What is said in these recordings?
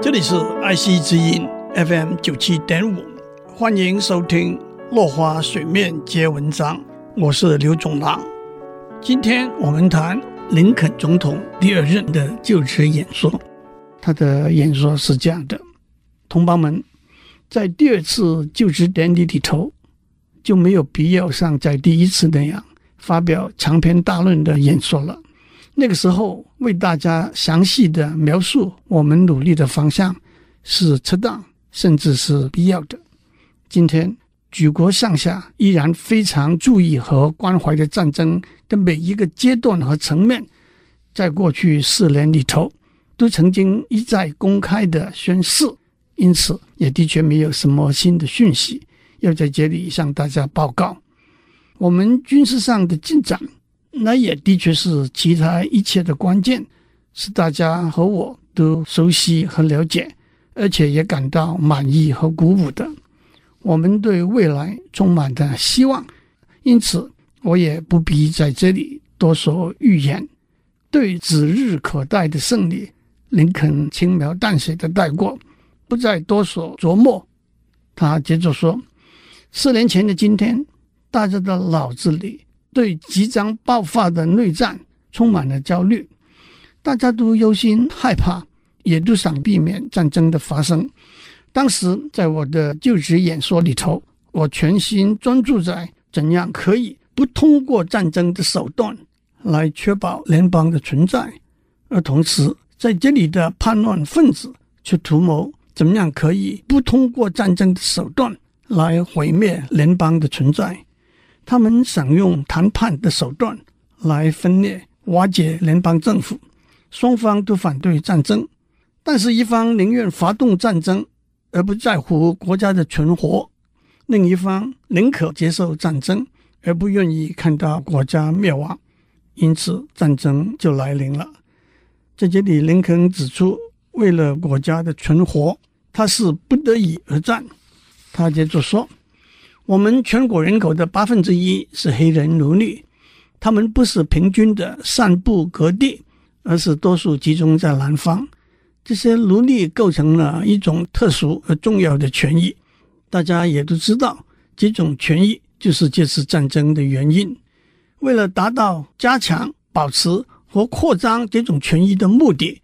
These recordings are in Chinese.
这里是爱惜之音 FM 九七点五，欢迎收听《落花水面皆文章》，我是刘总郎。今天我们谈林肯总统第二任的就职演说。他的演说是这样的：同胞们，在第二次就职典礼里头，就没有必要像在第一次那样发表长篇大论的演说了。那个时候，为大家详细的描述我们努力的方向是恰当，甚至是必要的。今天，举国上下依然非常注意和关怀的战争的每一个阶段和层面，在过去四年里头，都曾经一再公开的宣示，因此也的确没有什么新的讯息要在这里向大家报告。我们军事上的进展。那也的确是其他一切的关键，是大家和我都熟悉和了解，而且也感到满意和鼓舞的。我们对未来充满的希望，因此我也不必在这里多说预言。对指日可待的胜利，林肯轻描淡写的带过，不再多所琢磨。他接着说：“四年前的今天，大家的脑子里。”对即将爆发的内战充满了焦虑，大家都忧心害怕，也都想避免战争的发生。当时在我的就职演说里头，我全心专注在怎样可以不通过战争的手段来确保联邦的存在，而同时在这里的叛乱分子却图谋怎样可以不通过战争的手段来毁灭联邦的存在。他们想用谈判的手段来分裂、瓦解联邦政府，双方都反对战争，但是一方宁愿发动战争而不在乎国家的存活，另一方宁可接受战争而不愿意看到国家灭亡，因此战争就来临了。在这里，林肯指出，为了国家的存活，他是不得已而战。他接着说。我们全国人口的八分之一是黑人奴隶，他们不是平均的散布各地，而是多数集中在南方。这些奴隶构成了一种特殊而重要的权益，大家也都知道，这种权益就是这次战争的原因。为了达到加强、保持和扩张这种权益的目的，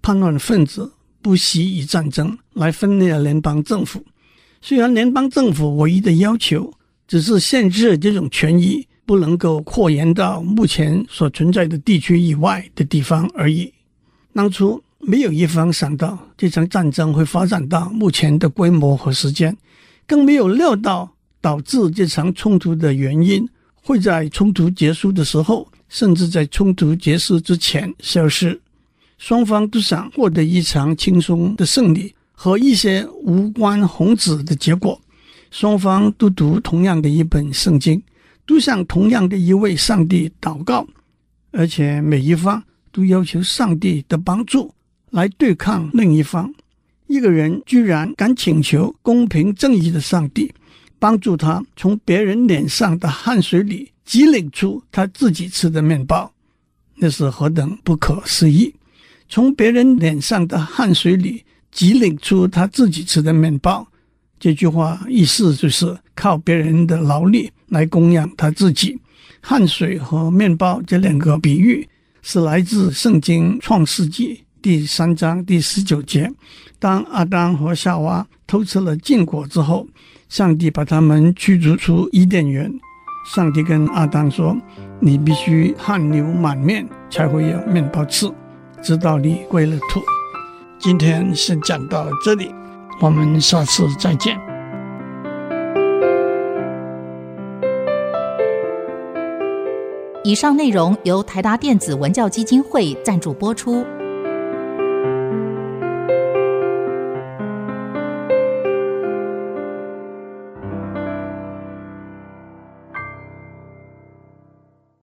叛乱分子不惜以战争来分裂联邦政府。虽然联邦政府唯一的要求只是限制这种权益不能够扩延到目前所存在的地区以外的地方而已。当初没有一方想到这场战争会发展到目前的规模和时间，更没有料到导致这场冲突的原因会在冲突结束的时候，甚至在冲突结束之前消失。双方都想获得一场轻松的胜利。和一些无关宏旨的结果，双方都读同样的一本圣经，都向同样的一位上帝祷告，而且每一方都要求上帝的帮助来对抗另一方。一个人居然敢请求公平正义的上帝帮助他从别人脸上的汗水里挤领出他自己吃的面包，那是何等不可思议！从别人脸上的汗水里。挤领出他自己吃的面包，这句话意思就是靠别人的劳力来供养他自己。汗水和面包这两个比喻是来自圣经创世纪第三章第十九节。当阿当和夏娃偷吃了禁果之后，上帝把他们驱逐出伊甸园。上帝跟阿当说：“你必须汗流满面才会有面包吃，直到你归了土。”今天先讲到这里，我们下次再见。以上内容由台达电子文教基金会赞助播出。